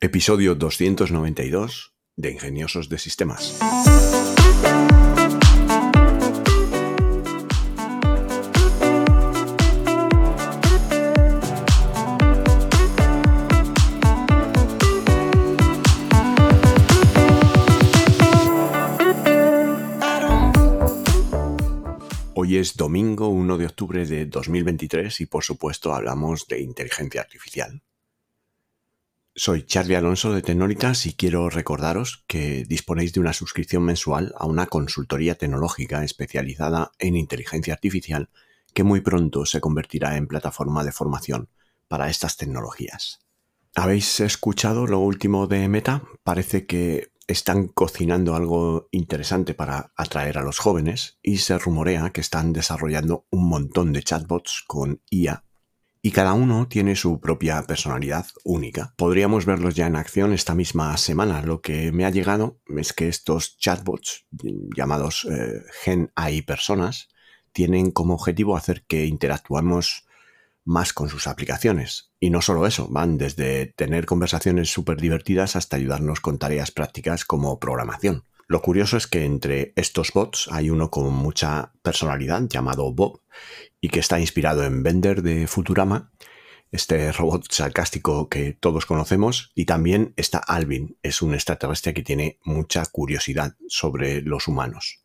Episodio 292 de Ingeniosos de Sistemas. Hoy es domingo 1 de octubre de 2023 y por supuesto hablamos de inteligencia artificial. Soy Charlie Alonso de Tecnolitas y quiero recordaros que disponéis de una suscripción mensual a una consultoría tecnológica especializada en inteligencia artificial que muy pronto se convertirá en plataforma de formación para estas tecnologías. ¿Habéis escuchado lo último de Meta? Parece que están cocinando algo interesante para atraer a los jóvenes y se rumorea que están desarrollando un montón de chatbots con IA y cada uno tiene su propia personalidad única. Podríamos verlos ya en acción esta misma semana. Lo que me ha llegado es que estos chatbots llamados eh, Gen AI personas tienen como objetivo hacer que interactuemos más con sus aplicaciones. Y no solo eso, van desde tener conversaciones súper divertidas hasta ayudarnos con tareas prácticas como programación. Lo curioso es que entre estos bots hay uno con mucha personalidad llamado Bob y que está inspirado en Bender de Futurama, este robot sarcástico que todos conocemos, y también está Alvin, es un extraterrestre que tiene mucha curiosidad sobre los humanos.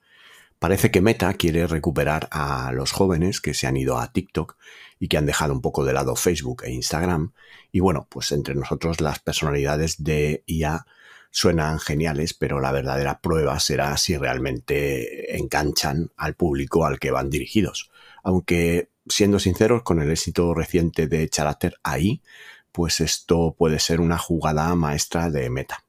Parece que Meta quiere recuperar a los jóvenes que se han ido a TikTok y que han dejado un poco de lado Facebook e Instagram. Y bueno, pues entre nosotros las personalidades de IA suenan geniales, pero la verdadera prueba será si realmente enganchan al público al que van dirigidos. Aunque, siendo sinceros, con el éxito reciente de Character AI, pues esto puede ser una jugada maestra de meta.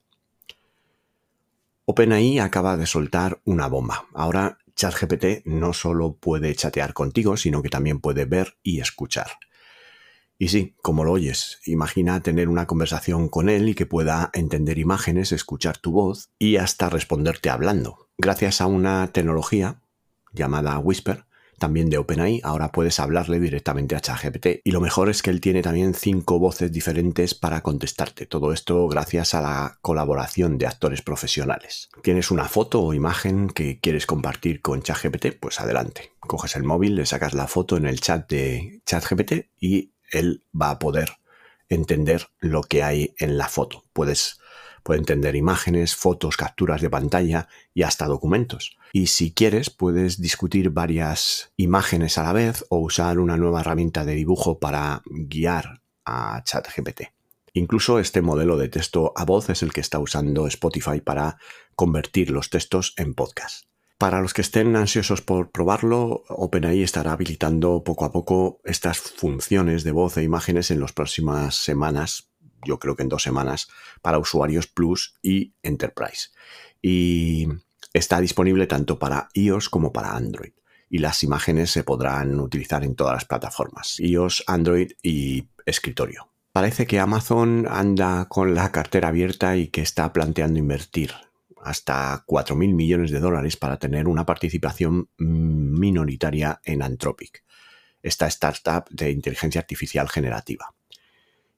OpenAI acaba de soltar una bomba. Ahora ChatGPT no solo puede chatear contigo, sino que también puede ver y escuchar. Y sí, como lo oyes, imagina tener una conversación con él y que pueda entender imágenes, escuchar tu voz y hasta responderte hablando. Gracias a una tecnología llamada Whisper, también de OpenAI, ahora puedes hablarle directamente a ChatGPT. Y lo mejor es que él tiene también cinco voces diferentes para contestarte. Todo esto gracias a la colaboración de actores profesionales. ¿Tienes una foto o imagen que quieres compartir con ChatGPT? Pues adelante. Coges el móvil, le sacas la foto en el chat de ChatGPT y él va a poder entender lo que hay en la foto. Puedes puede entender imágenes, fotos, capturas de pantalla y hasta documentos. Y si quieres, puedes discutir varias imágenes a la vez o usar una nueva herramienta de dibujo para guiar a ChatGPT. Incluso este modelo de texto a voz es el que está usando Spotify para convertir los textos en podcast. Para los que estén ansiosos por probarlo, OpenAI estará habilitando poco a poco estas funciones de voz e imágenes en las próximas semanas, yo creo que en dos semanas, para usuarios Plus y Enterprise. Y está disponible tanto para iOS como para Android. Y las imágenes se podrán utilizar en todas las plataformas, iOS, Android y escritorio. Parece que Amazon anda con la cartera abierta y que está planteando invertir hasta 4.000 millones de dólares para tener una participación minoritaria en Anthropic, esta startup de inteligencia artificial generativa.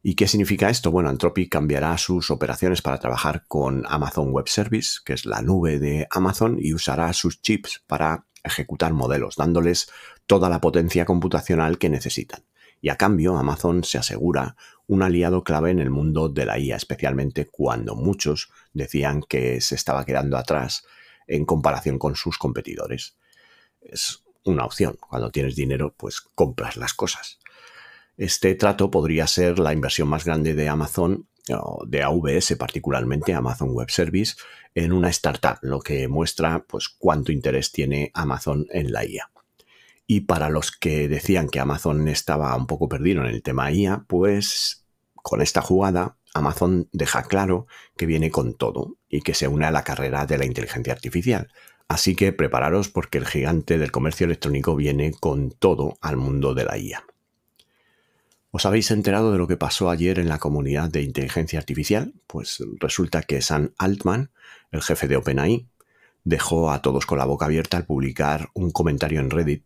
¿Y qué significa esto? Bueno, Anthropic cambiará sus operaciones para trabajar con Amazon Web Service, que es la nube de Amazon, y usará sus chips para ejecutar modelos, dándoles toda la potencia computacional que necesitan. Y a cambio, Amazon se asegura un aliado clave en el mundo de la IA, especialmente cuando muchos decían que se estaba quedando atrás en comparación con sus competidores. Es una opción. Cuando tienes dinero, pues compras las cosas. Este trato podría ser la inversión más grande de Amazon, de AWS particularmente, Amazon Web Service, en una startup, lo que muestra pues cuánto interés tiene Amazon en la IA. Y para los que decían que Amazon estaba un poco perdido en el tema IA, pues con esta jugada Amazon deja claro que viene con todo y que se une a la carrera de la inteligencia artificial. Así que prepararos porque el gigante del comercio electrónico viene con todo al mundo de la IA. ¿Os habéis enterado de lo que pasó ayer en la comunidad de inteligencia artificial? Pues resulta que Sam Altman, el jefe de OpenAI, dejó a todos con la boca abierta al publicar un comentario en Reddit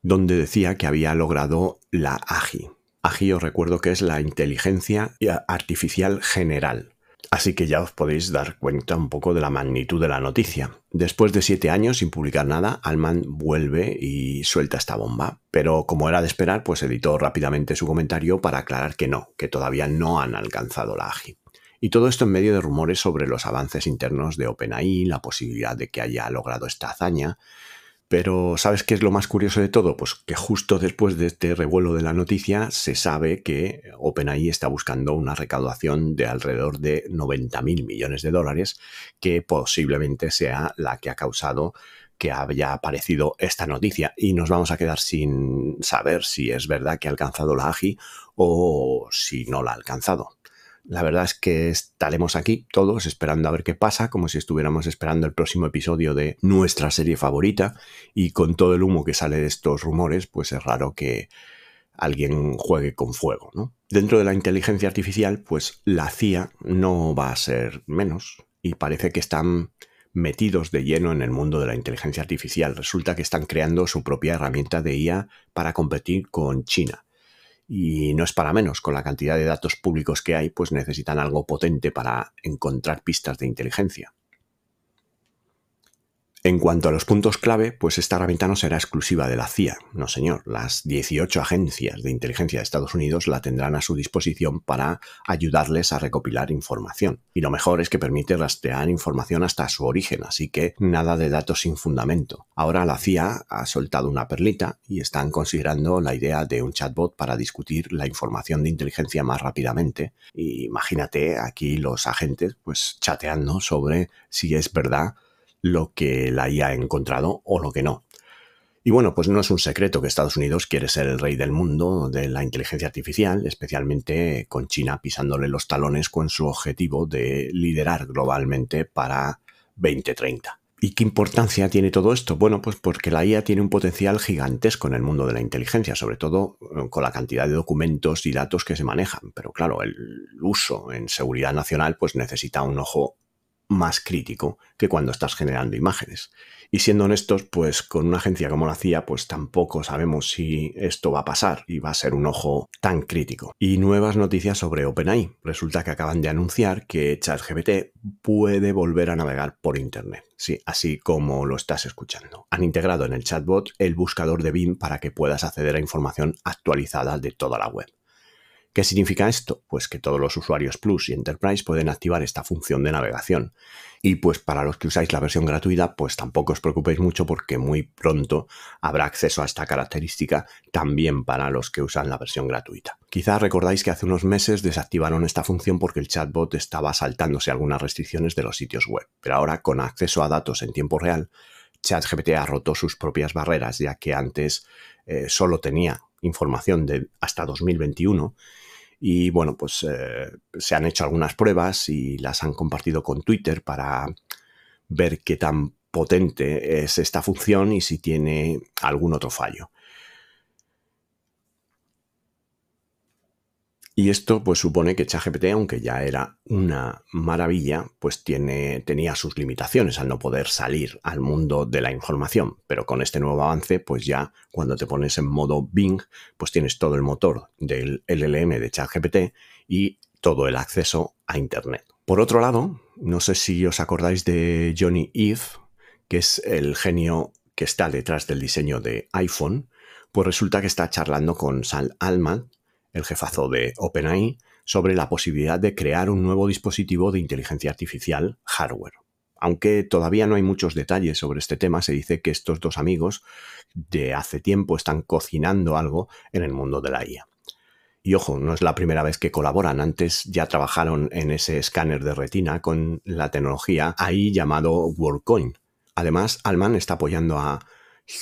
donde decía que había logrado la AGI. AGI os recuerdo que es la inteligencia artificial general. Así que ya os podéis dar cuenta un poco de la magnitud de la noticia. Después de siete años sin publicar nada, Alman vuelve y suelta esta bomba. Pero como era de esperar, pues editó rápidamente su comentario para aclarar que no, que todavía no han alcanzado la AGI. Y todo esto en medio de rumores sobre los avances internos de OpenAI, la posibilidad de que haya logrado esta hazaña, pero ¿sabes qué es lo más curioso de todo? Pues que justo después de este revuelo de la noticia se sabe que OpenAI está buscando una recaudación de alrededor de 90 mil millones de dólares, que posiblemente sea la que ha causado que haya aparecido esta noticia y nos vamos a quedar sin saber si es verdad que ha alcanzado la AGI o si no la ha alcanzado. La verdad es que estaremos aquí todos esperando a ver qué pasa, como si estuviéramos esperando el próximo episodio de nuestra serie favorita y con todo el humo que sale de estos rumores, pues es raro que alguien juegue con fuego, ¿no? Dentro de la inteligencia artificial, pues la CIA no va a ser menos y parece que están metidos de lleno en el mundo de la inteligencia artificial. Resulta que están creando su propia herramienta de IA para competir con China. Y no es para menos, con la cantidad de datos públicos que hay, pues necesitan algo potente para encontrar pistas de inteligencia. En cuanto a los puntos clave, pues esta herramienta no será exclusiva de la CIA, no señor. Las 18 agencias de inteligencia de Estados Unidos la tendrán a su disposición para ayudarles a recopilar información. Y lo mejor es que permite rastrear información hasta su origen, así que nada de datos sin fundamento. Ahora la CIA ha soltado una perlita y están considerando la idea de un chatbot para discutir la información de inteligencia más rápidamente. Y imagínate aquí los agentes pues chateando sobre si es verdad lo que la IA ha encontrado o lo que no. Y bueno, pues no es un secreto que Estados Unidos quiere ser el rey del mundo de la inteligencia artificial, especialmente con China pisándole los talones con su objetivo de liderar globalmente para 2030. ¿Y qué importancia tiene todo esto? Bueno, pues porque la IA tiene un potencial gigantesco en el mundo de la inteligencia, sobre todo eh, con la cantidad de documentos y datos que se manejan. Pero claro, el uso en seguridad nacional pues necesita un ojo más crítico que cuando estás generando imágenes. Y siendo honestos, pues con una agencia como la CIA, pues tampoco sabemos si esto va a pasar y va a ser un ojo tan crítico. Y nuevas noticias sobre OpenAI. Resulta que acaban de anunciar que ChatGPT puede volver a navegar por Internet. Sí, así como lo estás escuchando. Han integrado en el chatbot el buscador de BIM para que puedas acceder a información actualizada de toda la web. ¿Qué significa esto? Pues que todos los usuarios Plus y Enterprise pueden activar esta función de navegación. Y pues para los que usáis la versión gratuita, pues tampoco os preocupéis mucho porque muy pronto habrá acceso a esta característica también para los que usan la versión gratuita. Quizás recordáis que hace unos meses desactivaron esta función porque el chatbot estaba saltándose algunas restricciones de los sitios web, pero ahora con acceso a datos en tiempo real, ChatGPT ha roto sus propias barreras, ya que antes eh, solo tenía información de hasta 2021 y bueno, pues eh, se han hecho algunas pruebas y las han compartido con Twitter para ver qué tan potente es esta función y si tiene algún otro fallo. Y esto pues supone que ChatGPT, aunque ya era una maravilla, pues tiene, tenía sus limitaciones al no poder salir al mundo de la información. Pero con este nuevo avance, pues ya cuando te pones en modo Bing, pues tienes todo el motor del LLM de ChatGPT y todo el acceso a Internet. Por otro lado, no sé si os acordáis de Johnny Eve, que es el genio que está detrás del diseño de iPhone, pues resulta que está charlando con Sal Alman, el jefazo de OpenAI, sobre la posibilidad de crear un nuevo dispositivo de inteligencia artificial hardware. Aunque todavía no hay muchos detalles sobre este tema, se dice que estos dos amigos de hace tiempo están cocinando algo en el mundo de la IA. Y ojo, no es la primera vez que colaboran. Antes ya trabajaron en ese escáner de retina con la tecnología AI llamado WorldCoin. Además, Alman está apoyando a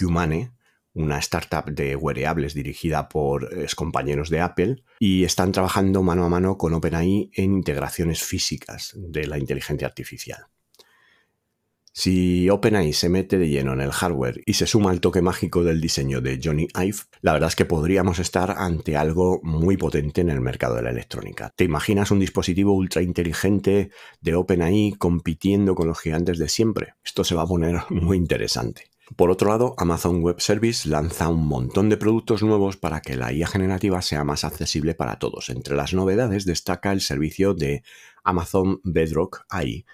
Humane, una startup de wearables dirigida por compañeros de Apple y están trabajando mano a mano con OpenAI en integraciones físicas de la inteligencia artificial. Si OpenAI se mete de lleno en el hardware y se suma al toque mágico del diseño de Johnny Ive, la verdad es que podríamos estar ante algo muy potente en el mercado de la electrónica. ¿Te imaginas un dispositivo ultra inteligente de OpenAI compitiendo con los gigantes de siempre? Esto se va a poner muy interesante. Por otro lado, Amazon Web Service lanza un montón de productos nuevos para que la IA generativa sea más accesible para todos. Entre las novedades destaca el servicio de Amazon Bedrock AI,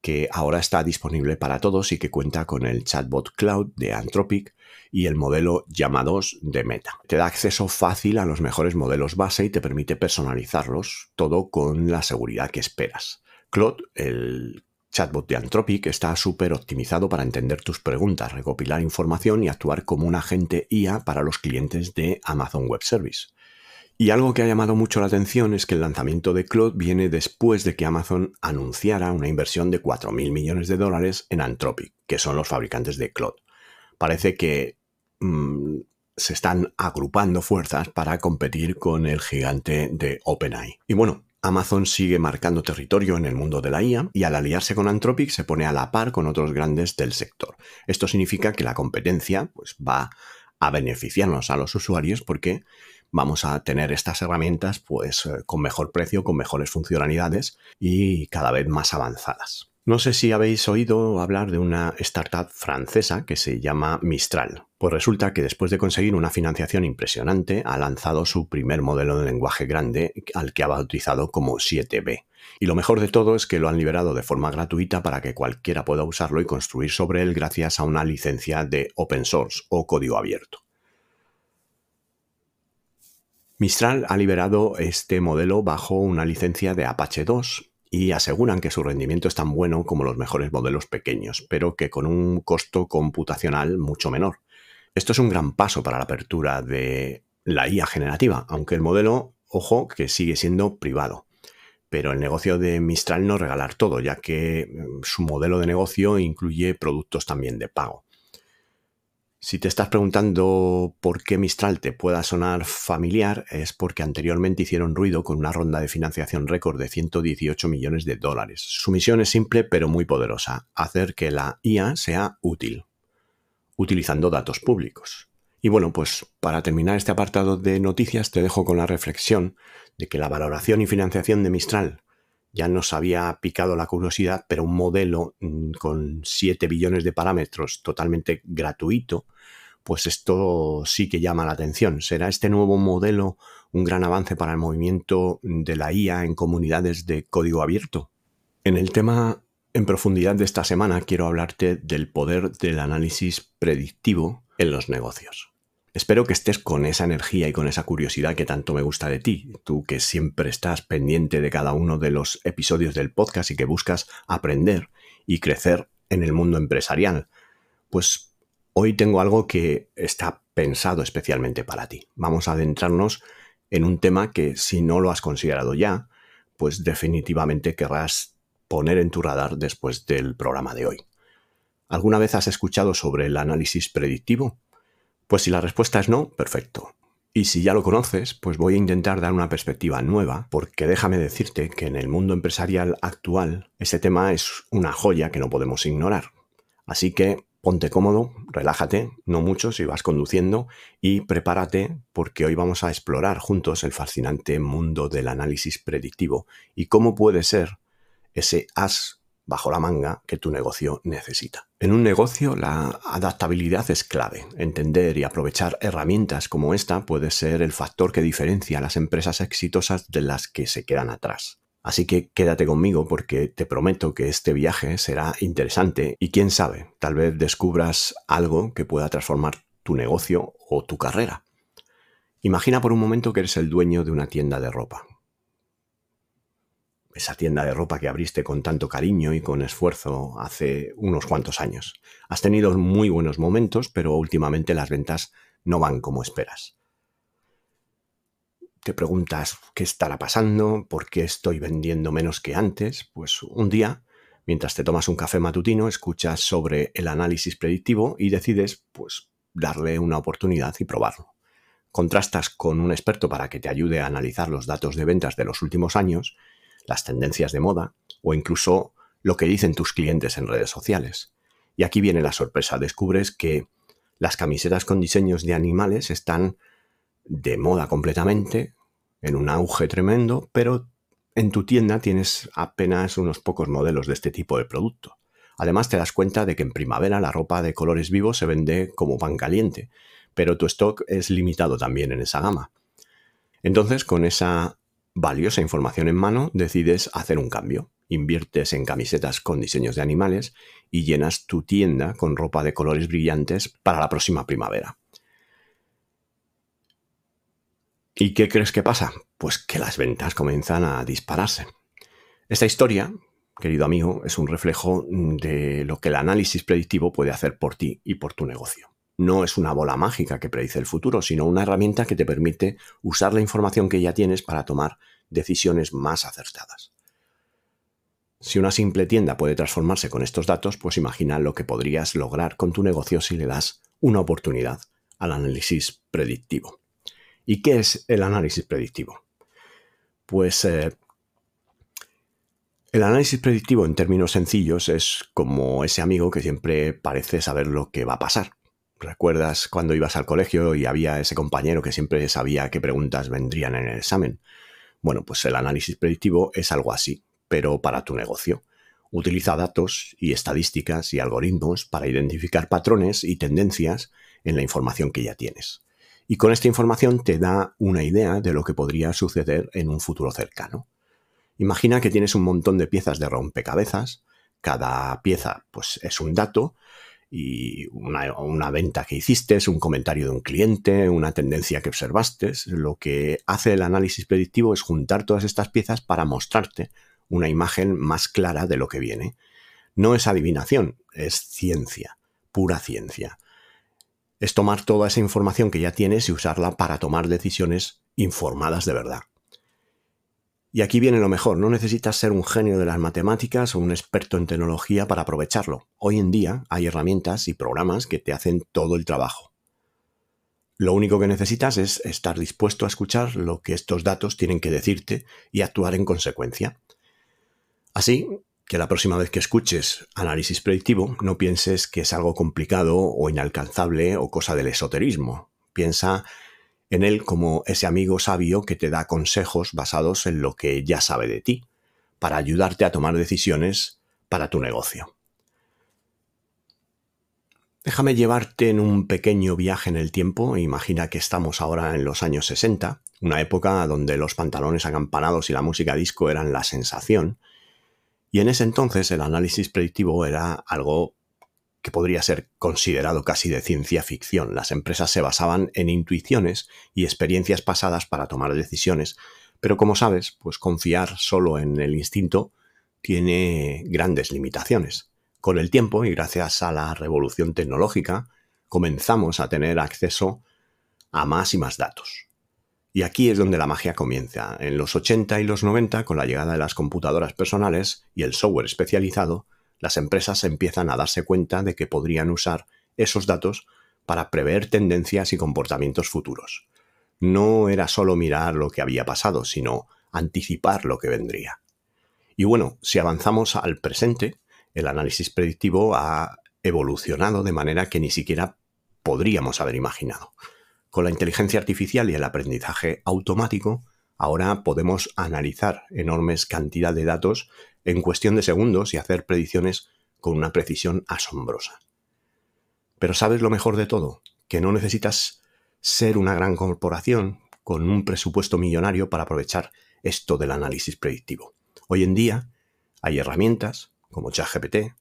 que ahora está disponible para todos y que cuenta con el chatbot cloud de Anthropic y el modelo llamados de Meta. Te da acceso fácil a los mejores modelos base y te permite personalizarlos, todo con la seguridad que esperas. Claude, el chatbot de Anthropic está súper optimizado para entender tus preguntas, recopilar información y actuar como un agente IA para los clientes de Amazon Web Service. Y algo que ha llamado mucho la atención es que el lanzamiento de Claude viene después de que Amazon anunciara una inversión de 4.000 millones de dólares en Anthropic, que son los fabricantes de Claude. Parece que mm, se están agrupando fuerzas para competir con el gigante de OpenAI. Y bueno, Amazon sigue marcando territorio en el mundo de la IA y al aliarse con Anthropic se pone a la par con otros grandes del sector. Esto significa que la competencia pues, va a beneficiarnos a los usuarios porque vamos a tener estas herramientas pues, eh, con mejor precio, con mejores funcionalidades y cada vez más avanzadas. No sé si habéis oído hablar de una startup francesa que se llama Mistral. Pues resulta que después de conseguir una financiación impresionante, ha lanzado su primer modelo de lenguaje grande al que ha bautizado como 7B. Y lo mejor de todo es que lo han liberado de forma gratuita para que cualquiera pueda usarlo y construir sobre él gracias a una licencia de open source o código abierto. Mistral ha liberado este modelo bajo una licencia de Apache 2 y aseguran que su rendimiento es tan bueno como los mejores modelos pequeños, pero que con un costo computacional mucho menor. Esto es un gran paso para la apertura de la IA generativa, aunque el modelo, ojo, que sigue siendo privado. Pero el negocio de Mistral no regalar todo, ya que mm, su modelo de negocio incluye productos también de pago. Si te estás preguntando por qué Mistral te pueda sonar familiar, es porque anteriormente hicieron ruido con una ronda de financiación récord de 118 millones de dólares. Su misión es simple pero muy poderosa, hacer que la IA sea útil, utilizando datos públicos. Y bueno, pues para terminar este apartado de noticias te dejo con la reflexión de que la valoración y financiación de Mistral ya nos había picado la curiosidad, pero un modelo mm, con 7 billones de parámetros totalmente gratuito, pues esto sí que llama la atención. ¿Será este nuevo modelo un gran avance para el movimiento de la IA en comunidades de código abierto? En el tema en profundidad de esta semana quiero hablarte del poder del análisis predictivo en los negocios. Espero que estés con esa energía y con esa curiosidad que tanto me gusta de ti, tú que siempre estás pendiente de cada uno de los episodios del podcast y que buscas aprender y crecer en el mundo empresarial. Pues hoy tengo algo que está pensado especialmente para ti. Vamos a adentrarnos en un tema que si no lo has considerado ya, pues definitivamente querrás poner en tu radar después del programa de hoy. ¿Alguna vez has escuchado sobre el análisis predictivo? Pues si la respuesta es no, perfecto. Y si ya lo conoces, pues voy a intentar dar una perspectiva nueva, porque déjame decirte que en el mundo empresarial actual ese tema es una joya que no podemos ignorar. Así que ponte cómodo, relájate, no mucho si vas conduciendo, y prepárate porque hoy vamos a explorar juntos el fascinante mundo del análisis predictivo y cómo puede ser ese as bajo la manga que tu negocio necesita. En un negocio la adaptabilidad es clave. Entender y aprovechar herramientas como esta puede ser el factor que diferencia a las empresas exitosas de las que se quedan atrás. Así que quédate conmigo porque te prometo que este viaje será interesante y quién sabe, tal vez descubras algo que pueda transformar tu negocio o tu carrera. Imagina por un momento que eres el dueño de una tienda de ropa esa tienda de ropa que abriste con tanto cariño y con esfuerzo hace unos cuantos años. Has tenido muy buenos momentos, pero últimamente las ventas no van como esperas. Te preguntas qué estará pasando, por qué estoy vendiendo menos que antes. Pues un día, mientras te tomas un café matutino, escuchas sobre el análisis predictivo y decides, pues, darle una oportunidad y probarlo. Contrastas con un experto para que te ayude a analizar los datos de ventas de los últimos años las tendencias de moda o incluso lo que dicen tus clientes en redes sociales. Y aquí viene la sorpresa, descubres que las camisetas con diseños de animales están de moda completamente, en un auge tremendo, pero en tu tienda tienes apenas unos pocos modelos de este tipo de producto. Además te das cuenta de que en primavera la ropa de colores vivos se vende como pan caliente, pero tu stock es limitado también en esa gama. Entonces, con esa valiosa información en mano, decides hacer un cambio. Inviertes en camisetas con diseños de animales y llenas tu tienda con ropa de colores brillantes para la próxima primavera. ¿Y qué crees que pasa? Pues que las ventas comienzan a dispararse. Esta historia, querido amigo, es un reflejo de lo que el análisis predictivo puede hacer por ti y por tu negocio. No es una bola mágica que predice el futuro, sino una herramienta que te permite usar la información que ya tienes para tomar decisiones más acertadas. Si una simple tienda puede transformarse con estos datos, pues imagina lo que podrías lograr con tu negocio si le das una oportunidad al análisis predictivo. ¿Y qué es el análisis predictivo? Pues eh, el análisis predictivo en términos sencillos es como ese amigo que siempre parece saber lo que va a pasar. ¿Recuerdas cuando ibas al colegio y había ese compañero que siempre sabía qué preguntas vendrían en el examen? Bueno, pues el análisis predictivo es algo así, pero para tu negocio. Utiliza datos y estadísticas y algoritmos para identificar patrones y tendencias en la información que ya tienes. Y con esta información te da una idea de lo que podría suceder en un futuro cercano. Imagina que tienes un montón de piezas de rompecabezas, cada pieza pues es un dato y una, venta que hiciste, un comentario de un cliente, una tendencia que observaste. Lo que hace el análisis predictivo es juntar todas estas piezas para mostrarte una imagen más clara de lo que viene. No es adivinación, es ciencia, pura ciencia. Es tomar toda esa información que ya tienes y usarla para tomar decisiones informadas de verdad. Y aquí viene lo mejor, no necesitas ser un genio de las matemáticas o un experto en tecnología para aprovecharlo. Hoy en día hay herramientas y programas que te hacen todo el trabajo. Lo único que necesitas es estar dispuesto a escuchar lo que estos datos tienen que decirte y actuar en consecuencia. Así que la próxima vez que escuches análisis predictivo no pienses que es algo complicado o inalcanzable o cosa del esoterismo. Piensa en él como ese amigo sabio que te da consejos basados en lo que ya sabe de ti, para ayudarte a tomar decisiones para tu negocio. Déjame llevarte en un pequeño viaje en el tiempo. Imagina que estamos ahora en los años 60, una época donde los pantalones acampanados y la música disco eran la sensación. Y en ese entonces el análisis predictivo era algo que podría ser considerado casi de ciencia ficción. Las empresas se basaban en intuiciones y experiencias pasadas para tomar decisiones, pero como sabes, pues confiar solo en el instinto tiene grandes limitaciones. Con el tiempo y gracias a la revolución tecnológica, comenzamos a tener acceso a más y más datos. Y aquí es donde la magia comienza. En los 80 y los 90, con la llegada de las computadoras personales y el software especializado, las empresas empiezan a darse cuenta de que podrían usar esos datos para prever tendencias y comportamientos futuros. No era solo mirar lo que había pasado, sino anticipar lo que vendría. Y bueno, si avanzamos al presente, el análisis predictivo ha evolucionado de manera que ni siquiera podríamos haber imaginado. Con la inteligencia artificial y el aprendizaje automático, ahora podemos analizar enormes cantidades de datos en cuestión de segundos y hacer predicciones con una precisión asombrosa. Pero ¿sabes lo mejor de todo? Que no necesitas ser una gran corporación con un presupuesto millonario para aprovechar esto del análisis predictivo. Hoy en día hay herramientas como ChatGPT,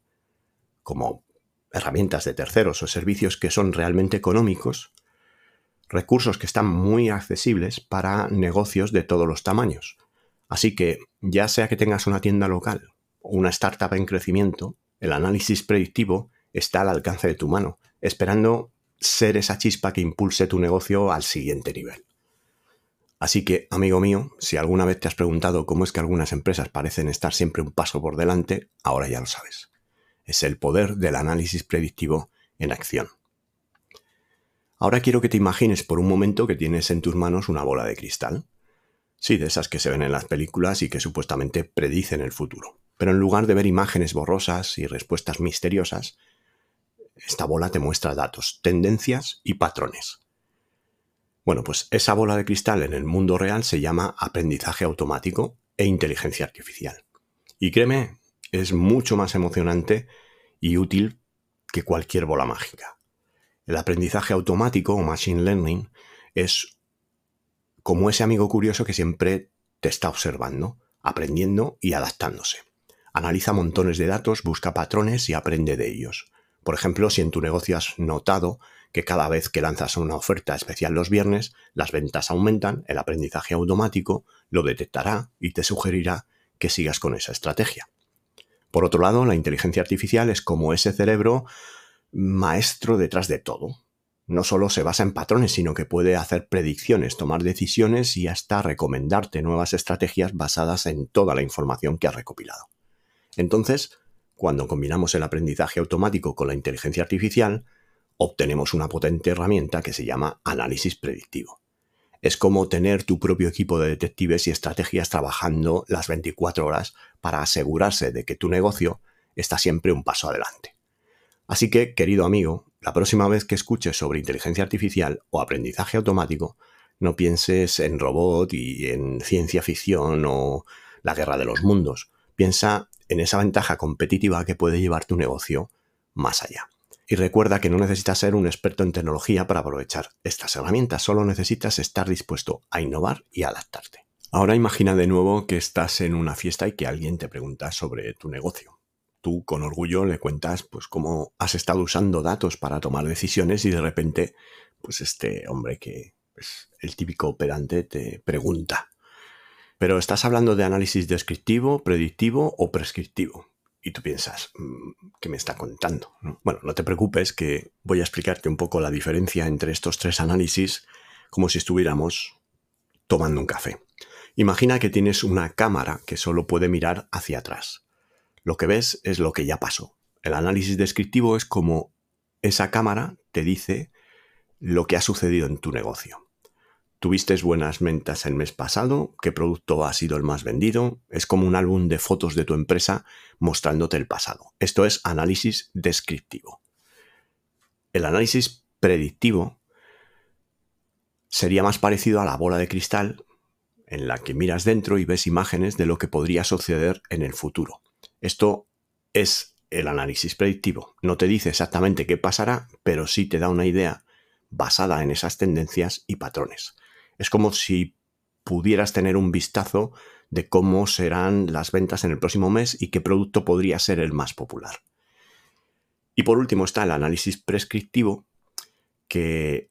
como herramientas de terceros o servicios que son realmente económicos, recursos que están muy accesibles para negocios de todos los tamaños. Así que, ya sea que tengas una tienda local o una startup en crecimiento, el análisis predictivo está al alcance de tu mano, esperando ser esa chispa que impulse tu negocio al siguiente nivel. Así que, amigo mío, si alguna vez te has preguntado cómo es que algunas empresas parecen estar siempre un paso por delante, ahora ya lo sabes. Es el poder del análisis predictivo en acción. Ahora quiero que te imagines por un momento que tienes en tus manos una bola de cristal. Sí, de esas que se ven en las películas y que supuestamente predicen el futuro. Pero en lugar de ver imágenes borrosas y respuestas misteriosas, esta bola te muestra datos, tendencias y patrones. Bueno, pues esa bola de cristal en el mundo real se llama aprendizaje automático e inteligencia artificial. Y créeme, es mucho más emocionante y útil que cualquier bola mágica. El aprendizaje automático o machine learning es como ese amigo curioso que siempre te está observando, aprendiendo y adaptándose. Analiza montones de datos, busca patrones y aprende de ellos. Por ejemplo, si en tu negocio has notado que cada vez que lanzas una oferta especial los viernes, las ventas aumentan, el aprendizaje automático lo detectará y te sugerirá que sigas con esa estrategia. Por otro lado, la inteligencia artificial es como ese cerebro maestro detrás de todo. No solo se basa en patrones, sino que puede hacer predicciones, tomar decisiones y hasta recomendarte nuevas estrategias basadas en toda la información que has recopilado. Entonces, cuando combinamos el aprendizaje automático con la inteligencia artificial, obtenemos una potente herramienta que se llama análisis predictivo. Es como tener tu propio equipo de detectives y estrategias trabajando las 24 horas para asegurarse de que tu negocio está siempre un paso adelante. Así que, querido amigo, la próxima vez que escuches sobre inteligencia artificial o aprendizaje automático, no pienses en robot y en ciencia ficción o la guerra de los mundos. Piensa en esa ventaja competitiva que puede llevar tu negocio más allá. Y recuerda que no necesitas ser un experto en tecnología para aprovechar estas herramientas, solo necesitas estar dispuesto a innovar y adaptarte. Ahora imagina de nuevo que estás en una fiesta y que alguien te pregunta sobre tu negocio. Tú con orgullo le cuentas pues cómo has estado usando datos para tomar decisiones y de repente pues este hombre que es el típico pedante te pregunta pero estás hablando de análisis descriptivo, predictivo o prescriptivo. Y tú piensas, mm, ¿qué me está contando? Bueno, no te preocupes que voy a explicarte un poco la diferencia entre estos tres análisis como si estuviéramos tomando un café. Imagina que tienes una cámara que solo puede mirar hacia atrás. Lo que ves es lo que ya pasó. El análisis descriptivo es como esa cámara te dice lo que ha sucedido en tu negocio. ¿Tuviste buenas ventas el mes pasado? ¿Qué producto ha sido el más vendido? Es como un álbum de fotos de tu empresa mostrándote el pasado. Esto es análisis descriptivo. El análisis predictivo sería más parecido a la bola de cristal en la que miras dentro y ves imágenes de lo que podría suceder en el futuro. Esto es el análisis predictivo. No te dice exactamente qué pasará, pero sí te da una idea basada en esas tendencias y patrones. Es como si pudieras tener un vistazo de cómo serán las ventas en el próximo mes y qué producto podría ser el más popular. Y por último está el análisis prescriptivo, que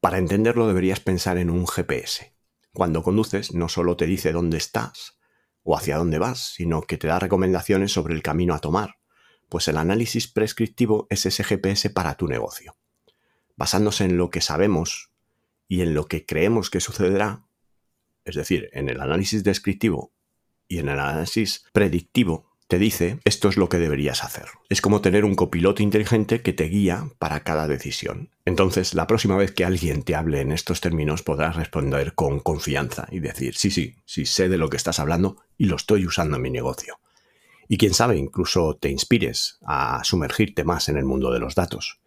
para entenderlo deberías pensar en un GPS. Cuando conduces no solo te dice dónde estás o hacia dónde vas, sino que te da recomendaciones sobre el camino a tomar. Pues el análisis prescriptivo es ese GPS para tu negocio. Basándose en lo que sabemos y en lo que creemos que sucederá, es decir, en el análisis descriptivo y en el análisis predictivo, te dice esto es lo que deberías hacer. Es como tener un copiloto inteligente que te guía para cada decisión. Entonces, la próxima vez que alguien te hable en estos términos podrás responder con confianza y decir, sí, sí, sí sé de lo que estás hablando y lo estoy usando en mi negocio. Y quién sabe, incluso te inspires a sumergirte más en el mundo de los datos.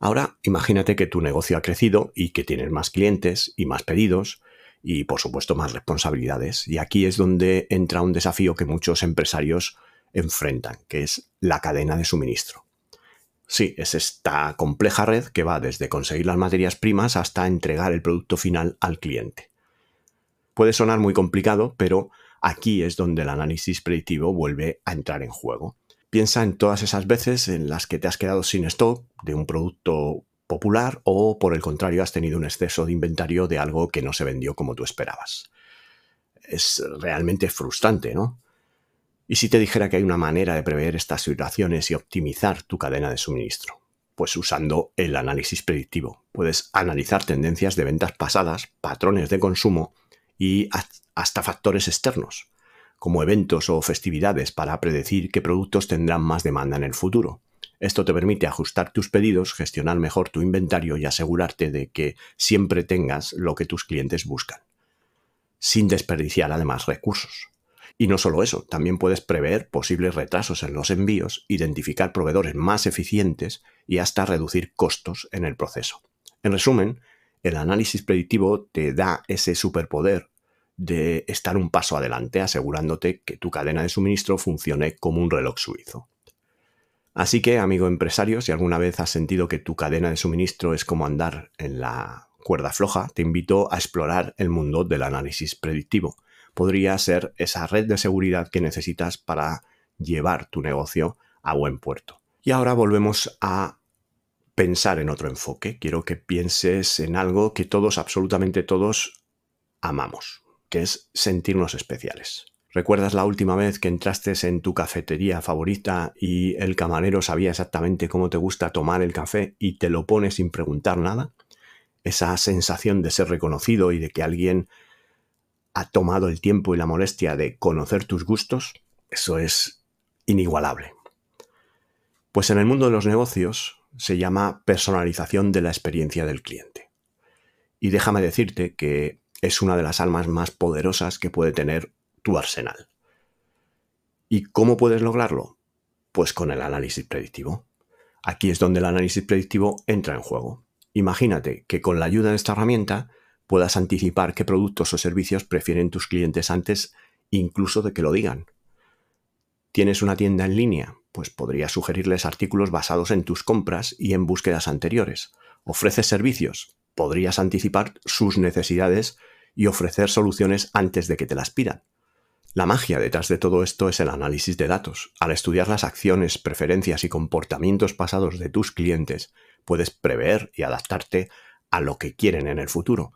Ahora imagínate que tu negocio ha crecido y que tienes más clientes y más pedidos y por supuesto más responsabilidades. Y aquí es donde entra un desafío que muchos empresarios enfrentan, que es la cadena de suministro. Sí, es esta compleja red que va desde conseguir las materias primas hasta entregar el producto final al cliente. Puede sonar muy complicado, pero aquí es donde el análisis predictivo vuelve a entrar en juego. Piensa en todas esas veces en las que te has quedado sin stock de un producto popular o por el contrario has tenido un exceso de inventario de algo que no se vendió como tú esperabas. Es realmente frustrante, ¿no? ¿Y si te dijera que hay una manera de prever estas situaciones y optimizar tu cadena de suministro? Pues usando el análisis predictivo. Puedes analizar tendencias de ventas pasadas, patrones de consumo y hasta factores externos como eventos o festividades para predecir qué productos tendrán más demanda en el futuro. Esto te permite ajustar tus pedidos, gestionar mejor tu inventario y asegurarte de que siempre tengas lo que tus clientes buscan, sin desperdiciar además recursos. Y no solo eso, también puedes prever posibles retrasos en los envíos, identificar proveedores más eficientes y hasta reducir costos en el proceso. En resumen, el análisis predictivo te da ese superpoder de estar un paso adelante, asegurándote que tu cadena de suministro funcione como un reloj suizo. Así que, amigo empresario, si alguna vez has sentido que tu cadena de suministro es como andar en la cuerda floja, te invito a explorar el mundo del análisis predictivo. Podría ser esa red de seguridad que necesitas para llevar tu negocio a buen puerto. Y ahora volvemos a pensar en otro enfoque. Quiero que pienses en algo que todos, absolutamente todos, amamos, que es sentirnos especiales. ¿Recuerdas la última vez que entraste en tu cafetería favorita y el camarero sabía exactamente cómo te gusta tomar el café y te lo pone sin preguntar nada? Esa sensación de ser reconocido y de que alguien ha tomado el tiempo y la molestia de conocer tus gustos, eso es inigualable. Pues en el mundo de los negocios se llama personalización de la experiencia del cliente. Y déjame decirte que es una de las almas más poderosas que puede tener arsenal. ¿Y cómo puedes lograrlo? Pues con el análisis predictivo. Aquí es donde el análisis predictivo entra en juego. Imagínate que con la ayuda de esta herramienta puedas anticipar qué productos o servicios prefieren tus clientes antes incluso de que lo digan. ¿Tienes una tienda en línea? Pues podrías sugerirles artículos basados en tus compras y en búsquedas anteriores. ¿Ofreces servicios? Podrías anticipar sus necesidades y ofrecer soluciones antes de que te las pidan. La magia detrás de todo esto es el análisis de datos. Al estudiar las acciones, preferencias y comportamientos pasados de tus clientes, puedes prever y adaptarte a lo que quieren en el futuro.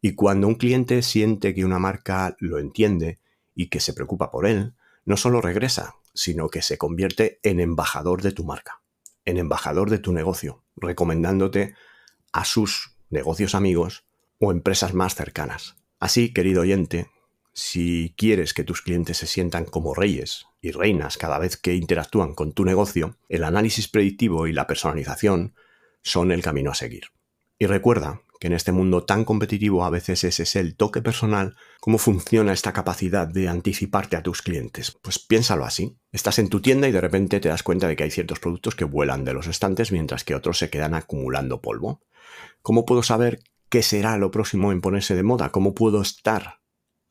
Y cuando un cliente siente que una marca lo entiende y que se preocupa por él, no solo regresa, sino que se convierte en embajador de tu marca, en embajador de tu negocio, recomendándote a sus negocios amigos o empresas más cercanas. Así, querido oyente, si quieres que tus clientes se sientan como reyes y reinas cada vez que interactúan con tu negocio, el análisis predictivo y la personalización son el camino a seguir. Y recuerda que en este mundo tan competitivo a veces ese es el toque personal, cómo funciona esta capacidad de anticiparte a tus clientes. Pues piénsalo así. Estás en tu tienda y de repente te das cuenta de que hay ciertos productos que vuelan de los estantes mientras que otros se quedan acumulando polvo. ¿Cómo puedo saber qué será lo próximo en ponerse de moda? ¿Cómo puedo estar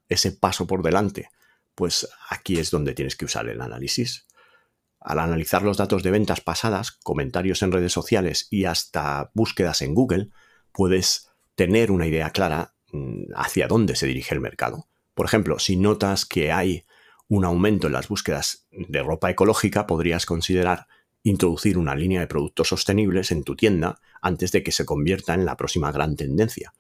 ese paso por delante? Pues aquí es donde tienes que usar el análisis. Al analizar los datos de ventas pasadas, comentarios en redes sociales y hasta búsquedas en Google, puedes tener una idea clara mm, hacia dónde se dirige el mercado. Por ejemplo, si notas que hay un aumento en las búsquedas de ropa ecológica, podrías considerar introducir una línea de productos sostenibles en tu tienda antes de que se convierta en la próxima gran tendencia.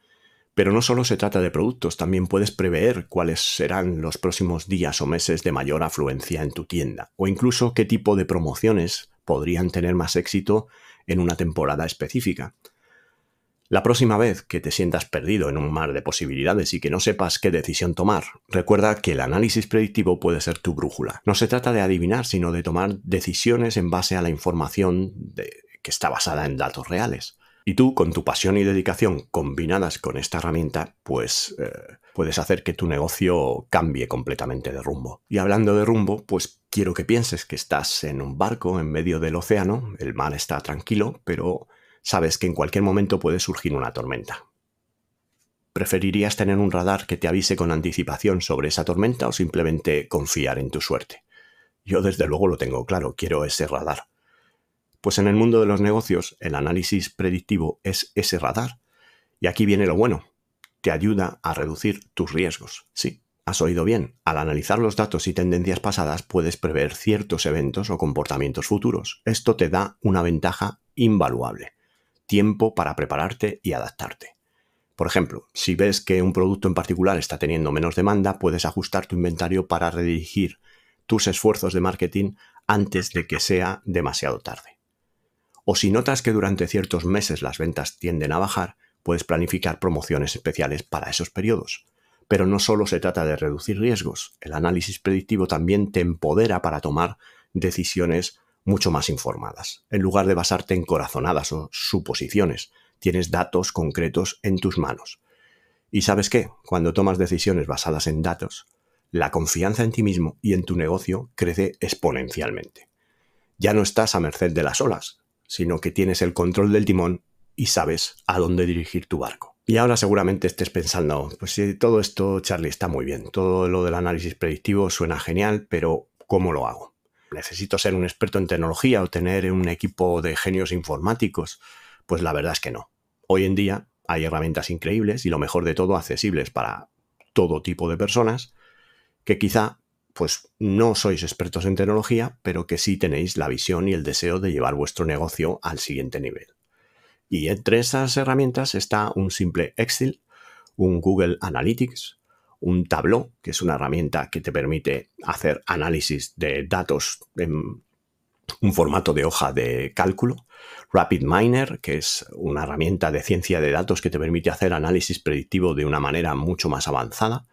Pero no solo se trata de productos, también puedes prever cuáles serán los próximos días o meses de mayor afluencia en tu tienda, o incluso qué tipo de promociones podrían tener más éxito en una temporada específica. La próxima vez que te sientas perdido en un mar de posibilidades y que no sepas qué decisión tomar, recuerda que el análisis predictivo puede ser tu brújula. No se trata de adivinar, sino de tomar decisiones en base a la información que está basada en datos reales. Y tú, con tu pasión y dedicación combinadas con esta herramienta, pues eh, puedes hacer que tu negocio cambie completamente de rumbo. Y hablando de rumbo, pues quiero que pienses que estás en un barco en medio del océano, el mar está tranquilo, pero sabes que en cualquier momento puede surgir una tormenta. ¿Preferirías tener un radar que te avise con anticipación sobre esa tormenta o simplemente confiar en tu suerte? Yo desde luego lo tengo claro, quiero ese radar. Pues en el mundo de los negocios, el análisis predictivo es ese radar. Y aquí viene lo bueno. Te ayuda a reducir tus riesgos. Sí, has oído bien. Al analizar los datos y tendencias pasadas puedes prever ciertos eventos o comportamientos futuros. Esto te da una ventaja invaluable. Tiempo para prepararte y adaptarte. Por ejemplo, si ves que un producto en particular está teniendo menos demanda, puedes ajustar tu inventario para redirigir tus esfuerzos de marketing antes de que sea demasiado tarde. O si notas que durante ciertos meses las ventas tienden a bajar, puedes planificar promociones especiales para esos periodos. Pero no solo se trata de reducir riesgos, el análisis predictivo también te empodera para tomar decisiones mucho más informadas. En lugar de basarte en corazonadas o suposiciones, tienes datos concretos en tus manos. Y sabes qué, cuando tomas decisiones basadas en datos, la confianza en ti mismo y en tu negocio crece exponencialmente. Ya no estás a merced de las olas, sino que tienes el control del timón y sabes a dónde dirigir tu barco. Y ahora seguramente estés pensando, pues si todo esto, Charlie, está muy bien, todo lo del análisis predictivo suena genial, pero ¿cómo lo hago? ¿Necesito ser un experto en tecnología o tener un equipo de genios informáticos? Pues la verdad es que no. Hoy en día hay herramientas increíbles y lo mejor de todo accesibles para todo tipo de personas que quizá pues no sois expertos en tecnología, pero que sí tenéis la visión y el deseo de llevar vuestro negocio al siguiente nivel. Y entre esas herramientas está un simple Excel, un Google Analytics, un Tableau, que es una herramienta que te permite hacer análisis de datos en un formato de hoja de cálculo, RapidMiner, que es una herramienta de ciencia de datos que te permite hacer análisis predictivo de una manera mucho más avanzada,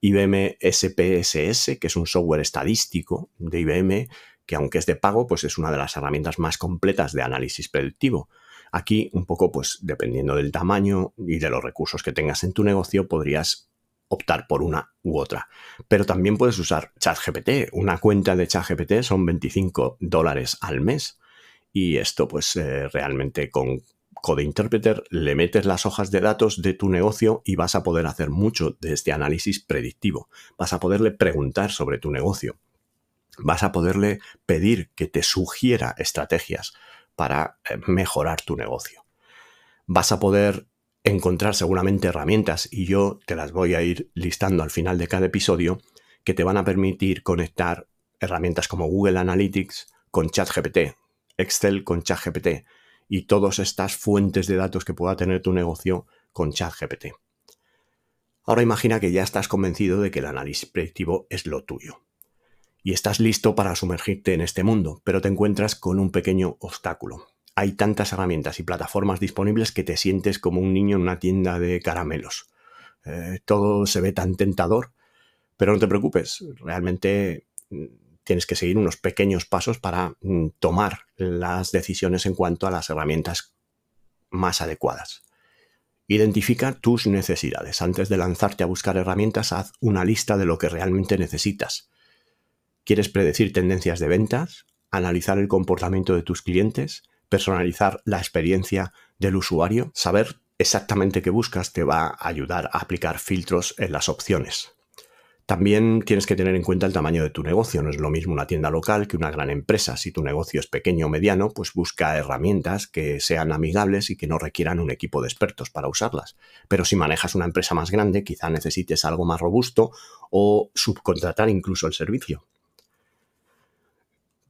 IBM SPSS, que es un software estadístico de IBM, que aunque es de pago, pues es una de las herramientas más completas de análisis predictivo. Aquí, un poco, pues dependiendo del tamaño y de los recursos que tengas en tu negocio, podrías optar por una u otra. Pero también puedes usar ChatGPT. Una cuenta de ChatGPT son 25 dólares al mes. Y esto, pues eh, realmente con Code Interpreter le metes las hojas de datos de tu negocio y vas a poder hacer mucho de este análisis predictivo. Vas a poderle preguntar sobre tu negocio. Vas a poderle pedir que te sugiera estrategias para eh, mejorar tu negocio. Vas a poder encontrar seguramente herramientas y yo te las voy a ir listando al final de cada episodio que te van a permitir conectar herramientas como Google Analytics con ChatGPT, Excel con ChatGPT y todas estas fuentes de datos que pueda tener tu negocio con ChatGPT. Ahora imagina que ya estás convencido de que el análisis predictivo es lo tuyo y estás listo para sumergirte en este mundo, pero te encuentras con un pequeño obstáculo hay tantas herramientas y plataformas disponibles que te sientes como un niño en una tienda de caramelos. Eh, todo se ve tan tentador, pero no te preocupes, realmente mm, tienes que seguir unos pequeños pasos para mm, tomar las decisiones en cuanto a las herramientas más adecuadas. Identifica tus necesidades. Antes de lanzarte a buscar herramientas, haz una lista de lo que realmente necesitas. ¿Quieres predecir tendencias de ventas? ¿Analizar el comportamiento de tus clientes? personalizar la experiencia del usuario, saber exactamente qué buscas te va a ayudar a aplicar filtros en las opciones. También tienes que tener en cuenta el tamaño de tu negocio. No es lo mismo una tienda local que una gran empresa. Si tu negocio es pequeño o mediano, pues busca herramientas que sean amigables y que no requieran un equipo de expertos para usarlas. Pero si manejas una empresa más grande, quizá necesites algo más robusto o subcontratar incluso el servicio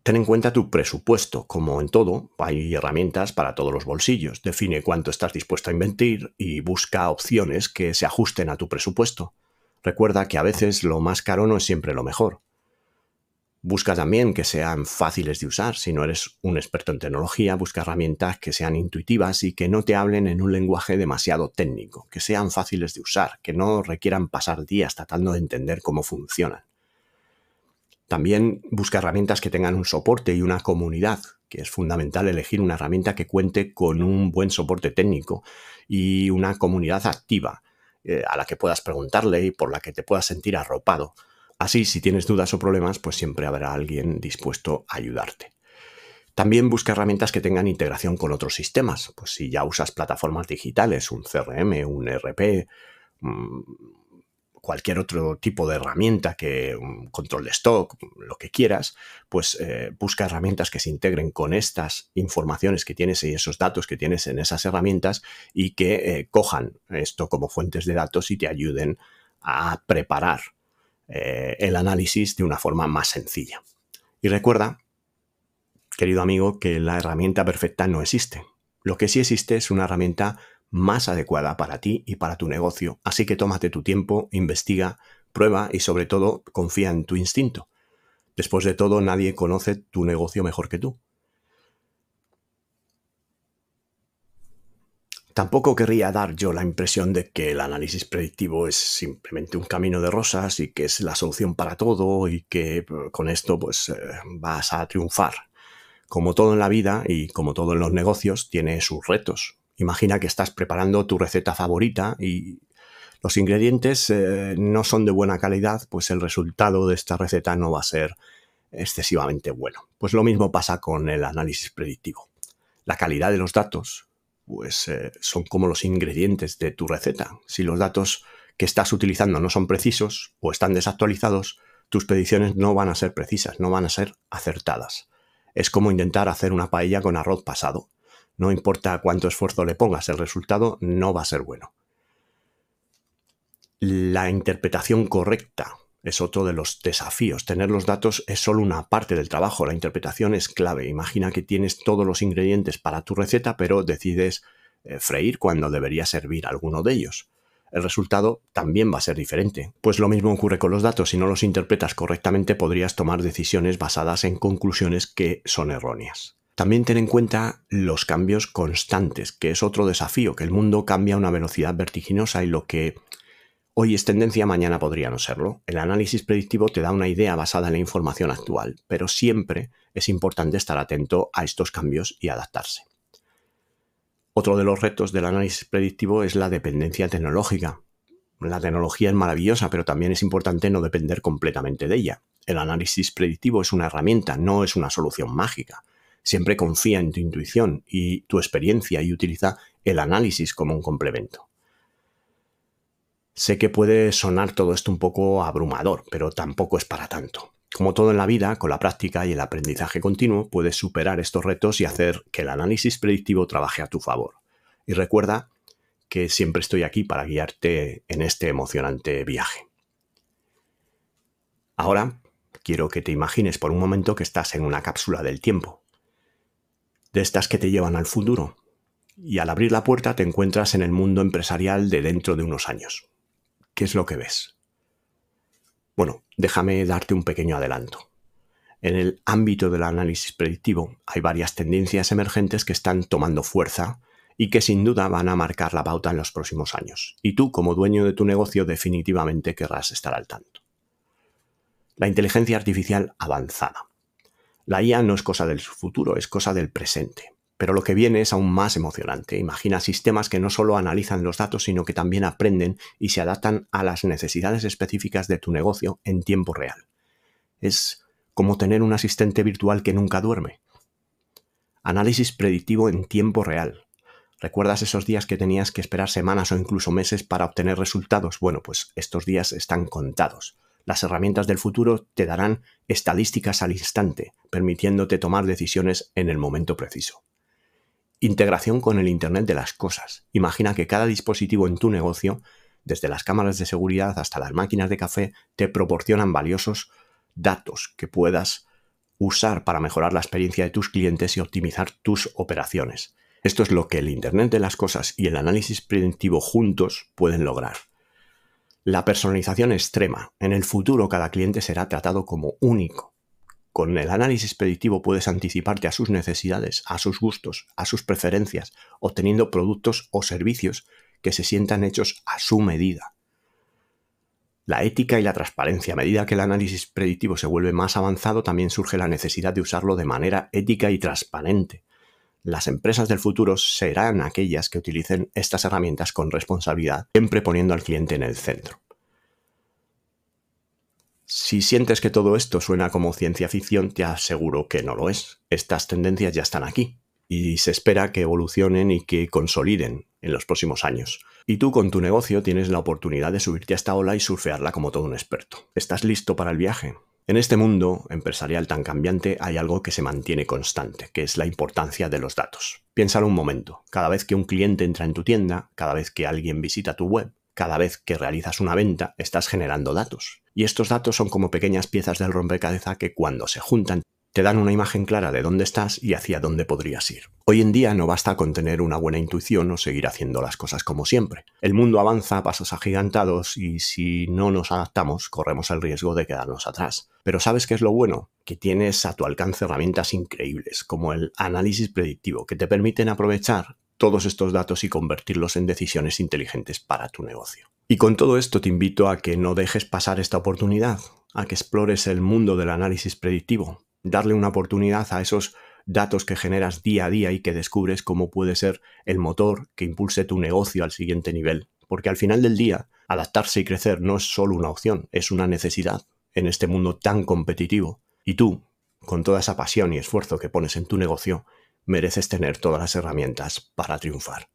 ten en cuenta tu presupuesto. Como en todo, hay herramientas para todos los bolsillos. Define cuánto estás dispuesto a invertir y busca opciones que se ajusten a tu presupuesto. Recuerda que a veces lo más caro no es siempre lo mejor. Busca también que sean fáciles de usar. Si no eres un experto en tecnología, busca herramientas que sean intuitivas y que no te hablen en un lenguaje demasiado técnico, que sean fáciles de usar, que no requieran pasar días tratando de entender cómo funcionan. También busca herramientas que tengan un soporte y una comunidad, que es fundamental elegir una herramienta que cuente con un buen soporte técnico y una comunidad activa eh, a la que puedas preguntarle y por la que te puedas sentir arropado. Así, si tienes dudas o problemas, pues siempre habrá alguien dispuesto a ayudarte. También busca herramientas que tengan integración con otros sistemas. Pues si ya usas plataformas digitales, un CRM, un ERP, cualquier otro tipo de herramienta que control de stock, lo que quieras, pues eh, busca herramientas que se integren con estas informaciones que tienes y esos datos que tienes en esas herramientas y que eh, cojan esto como fuentes de datos y te ayuden a preparar eh, el análisis de una forma más sencilla. Y recuerda, querido amigo, que la herramienta perfecta no existe. Lo que sí existe es una herramienta más adecuada para ti y para tu negocio. Así que tómate tu tiempo, investiga, prueba y sobre todo confía en tu instinto. Después de todo, nadie conoce tu negocio mejor que tú. Tampoco querría dar yo la impresión de que el análisis predictivo es simplemente un camino de rosas y que es la solución para todo y que eh, con esto pues eh, vas a triunfar. Como todo en la vida y como todo en los negocios, tiene sus retos, Imagina que estás preparando tu receta favorita y los ingredientes eh, no son de buena calidad, pues el resultado de esta receta no va a ser excesivamente bueno. Pues lo mismo pasa con el análisis predictivo. La calidad de los datos, pues eh, son como los ingredientes de tu receta. Si los datos que estás utilizando no son precisos o están desactualizados, tus predicciones no van a ser precisas, no van a ser acertadas. Es como intentar hacer una paella con arroz pasado. No importa cuánto esfuerzo le pongas, el resultado no va a ser bueno. La interpretación correcta es otro de los desafíos. Tener los datos es solo una parte del trabajo, la interpretación es clave. Imagina que tienes todos los ingredientes para tu receta, pero decides eh, freír cuando debería servir alguno de ellos. El resultado también va a ser diferente. Pues lo mismo ocurre con los datos. Si no los interpretas correctamente, podrías tomar decisiones basadas en conclusiones que son erróneas. También ten en cuenta los cambios constantes, que es otro desafío, que el mundo cambia a una velocidad vertiginosa y lo que Hoy es tendencia, mañana podría no serlo. El análisis predictivo te da una idea basada en la información actual, pero siempre es importante estar atento a estos cambios y adaptarse. Otro de los retos del análisis predictivo es la dependencia tecnológica. La tecnología es maravillosa, pero también es importante no depender completamente de ella. El análisis predictivo es una herramienta, no es una solución mágica. Siempre confía en tu intuición y tu experiencia y utiliza el análisis como un complemento. Sé que puede sonar todo esto un poco abrumador, pero tampoco es para tanto. Como todo en la vida, con la práctica y el aprendizaje continuo puedes superar estos retos y hacer que el análisis predictivo trabaje a tu favor. Y recuerda que siempre estoy aquí para guiarte en este emocionante viaje. Ahora quiero que te imagines por un momento que estás en una cápsula del tiempo, de estas que te llevan al futuro, y al abrir la puerta te encuentras en el mundo empresarial de dentro de unos años. ¿Qué es lo que ves? Bueno, déjame darte un pequeño adelanto. En el ámbito del análisis predictivo hay varias tendencias emergentes que están tomando fuerza y que sin duda van a marcar la pauta en los próximos años. Y tú, como dueño de tu negocio, definitivamente querrás estar al tanto. La inteligencia artificial avanzada. La IA no es cosa del futuro, es cosa del presente. Pero lo que viene es aún más emocionante. Imagina sistemas que no solo analizan los datos, sino que también aprenden y se adaptan a las necesidades específicas de tu negocio en tiempo real. Es como tener un asistente virtual que nunca duerme. Análisis predictivo en tiempo real. ¿Recuerdas esos días que tenías que esperar semanas o incluso meses para obtener resultados? Bueno, pues estos días están contados. Las herramientas del futuro te darán estadísticas al instante, permitiéndote tomar decisiones en el momento preciso. Integración con el Internet de las Cosas. Imagina que cada dispositivo en tu negocio, desde las cámaras de seguridad hasta las máquinas de café, te proporcionan valiosos datos que puedas usar para mejorar la experiencia de tus clientes y optimizar tus operaciones. Esto es lo que el Internet de las Cosas y el análisis predictivo juntos pueden lograr. La personalización extrema. En el futuro cada cliente será tratado como único con el análisis predictivo puedes anticiparte a sus necesidades, a sus gustos, a sus preferencias, obteniendo productos o servicios que se sientan hechos a su medida. La ética y la transparencia. A medida que el análisis predictivo se vuelve más avanzado, también surge la necesidad de usarlo de manera ética y transparente. Las empresas del futuro serán aquellas que utilicen estas herramientas con responsabilidad, siempre poniendo al cliente en el centro. Si sientes que todo esto suena como ciencia ficción, te aseguro que no lo es. Estas tendencias ya están aquí y se espera que evolucionen y que consoliden en los próximos años. Y tú con tu negocio tienes la oportunidad de subirte a esta ola y surfearla como todo un experto. ¿Estás listo para el viaje? En este mundo empresarial tan cambiante hay algo que se mantiene constante, que es la importancia de los datos. Piénsalo un momento. Cada vez que un cliente entra en tu tienda, cada vez que alguien visita tu web, cada vez que realizas una venta, estás generando datos. Y estos datos son como pequeñas piezas del rompecabezas que cuando se juntan te dan una imagen clara de dónde estás y hacia dónde podrías ir. Hoy en día no basta con tener una buena intuición o seguir haciendo las cosas como siempre. El mundo avanza a pasos agigantados y si no nos adaptamos corremos el riesgo de quedarnos atrás. Pero ¿sabes qué es lo bueno? Que tienes a tu alcance herramientas increíbles como el análisis predictivo que te permiten aprovechar todos estos datos y convertirlos en decisiones inteligentes para tu negocio. Y con todo esto te invito a que no dejes pasar esta oportunidad, a que explores el mundo del análisis predictivo, darle una oportunidad a esos datos que generas día a día y que descubres cómo puede ser el motor que impulse tu negocio al siguiente nivel. Porque al final del día, adaptarse y crecer no es solo una opción, es una necesidad en este mundo tan competitivo. Y tú, con toda esa pasión y esfuerzo que pones en tu negocio, mereces tener todas las herramientas para triunfar.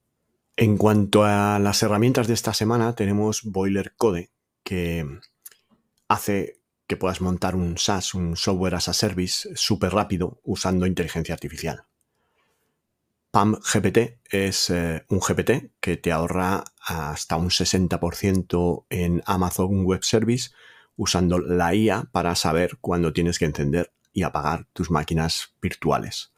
En cuanto a las herramientas de esta semana, tenemos Boiler Code, que hace que puedas montar un SaaS, un Software as a Service, súper rápido usando inteligencia artificial. PAM GPT es eh, un GPT que te ahorra hasta un 60% en Amazon Web Service usando la IA para saber cuándo tienes que encender y apagar tus máquinas virtuales.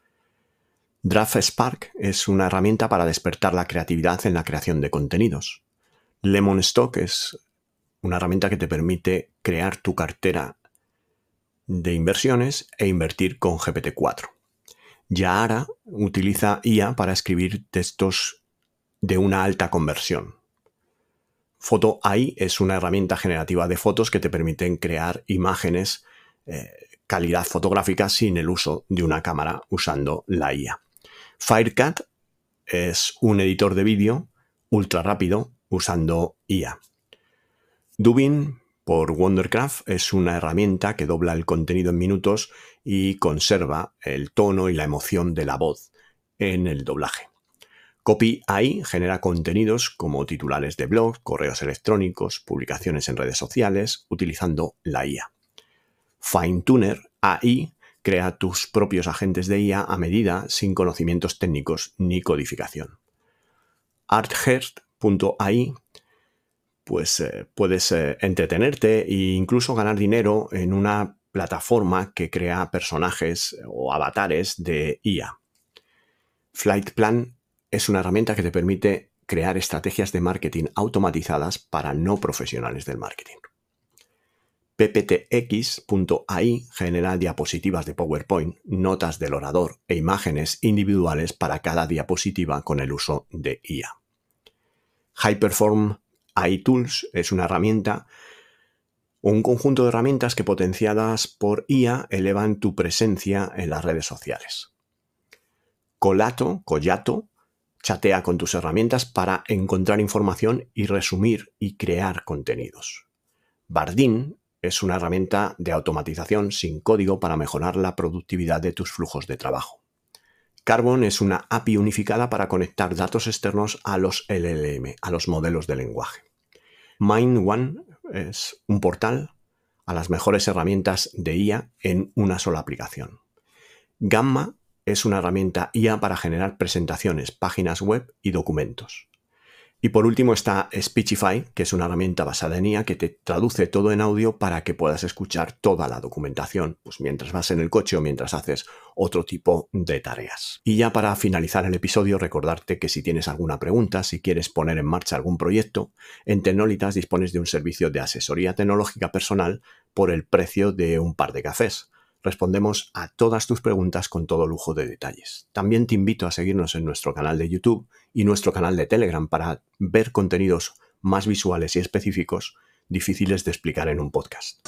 Draft Spark es una herramienta para despertar la creatividad en la creación de contenidos. Lemon Stock es una herramienta que te permite crear tu cartera de inversiones e invertir con GPT-4. Yahara utiliza IA para escribir textos de una alta conversión. Photo AI es una herramienta generativa de fotos que te permiten crear imágenes eh, calidad fotográfica sin el uso de una cámara usando la IA. Firecat es un editor de vídeo ultra rápido usando IA. Dubin por Wondercraft es una herramienta que dobla el contenido en minutos y conserva el tono y la emoción de la voz en el doblaje. Copy AI genera contenidos como titulares de blogs, correos electrónicos, publicaciones en redes sociales utilizando la IA. FineTuner AI crea tus propios agentes de IA a medida sin conocimientos técnicos ni codificación. ArtHeart.ai pues eh, puedes eh, entretenerte e incluso ganar dinero en una plataforma que crea personajes o avatares de IA. Flightplan es una herramienta que te permite crear estrategias de marketing automatizadas para no profesionales del marketing. PPTX.ai genera diapositivas de PowerPoint, notas del orador e imágenes individuales para cada diapositiva con el uso de IA. Hyperform iTools es una herramienta un conjunto de herramientas que potenciadas por IA elevan tu presencia en las redes sociales. Colato, Collato, chatea con tus herramientas para encontrar información y resumir y crear contenidos. Bardin es una herramienta de automatización sin código para mejorar la productividad de tus flujos de trabajo. Carbon es una API unificada para conectar datos externos a los LLM, a los modelos de lenguaje. Mind One es un portal a las mejores herramientas de IA en una sola aplicación. Gamma es una herramienta IA para generar presentaciones, páginas web y documentos. Y por último está Speechify, que es una herramienta basada en IA que te traduce todo en audio para que puedas escuchar toda la documentación, pues mientras vas en el coche o mientras haces otro tipo de tareas. Y ya para finalizar el episodio, recordarte que si tienes alguna pregunta, si quieres poner en marcha algún proyecto, en Tecnolitas dispones de un servicio de asesoría tecnológica personal por el precio de un par de cafés respondemos a todas tus preguntas con todo lujo de detalles. También te invito a seguirnos en nuestro canal de YouTube y nuestro canal de Telegram para ver contenidos más visuales y específicos difíciles de explicar en un podcast.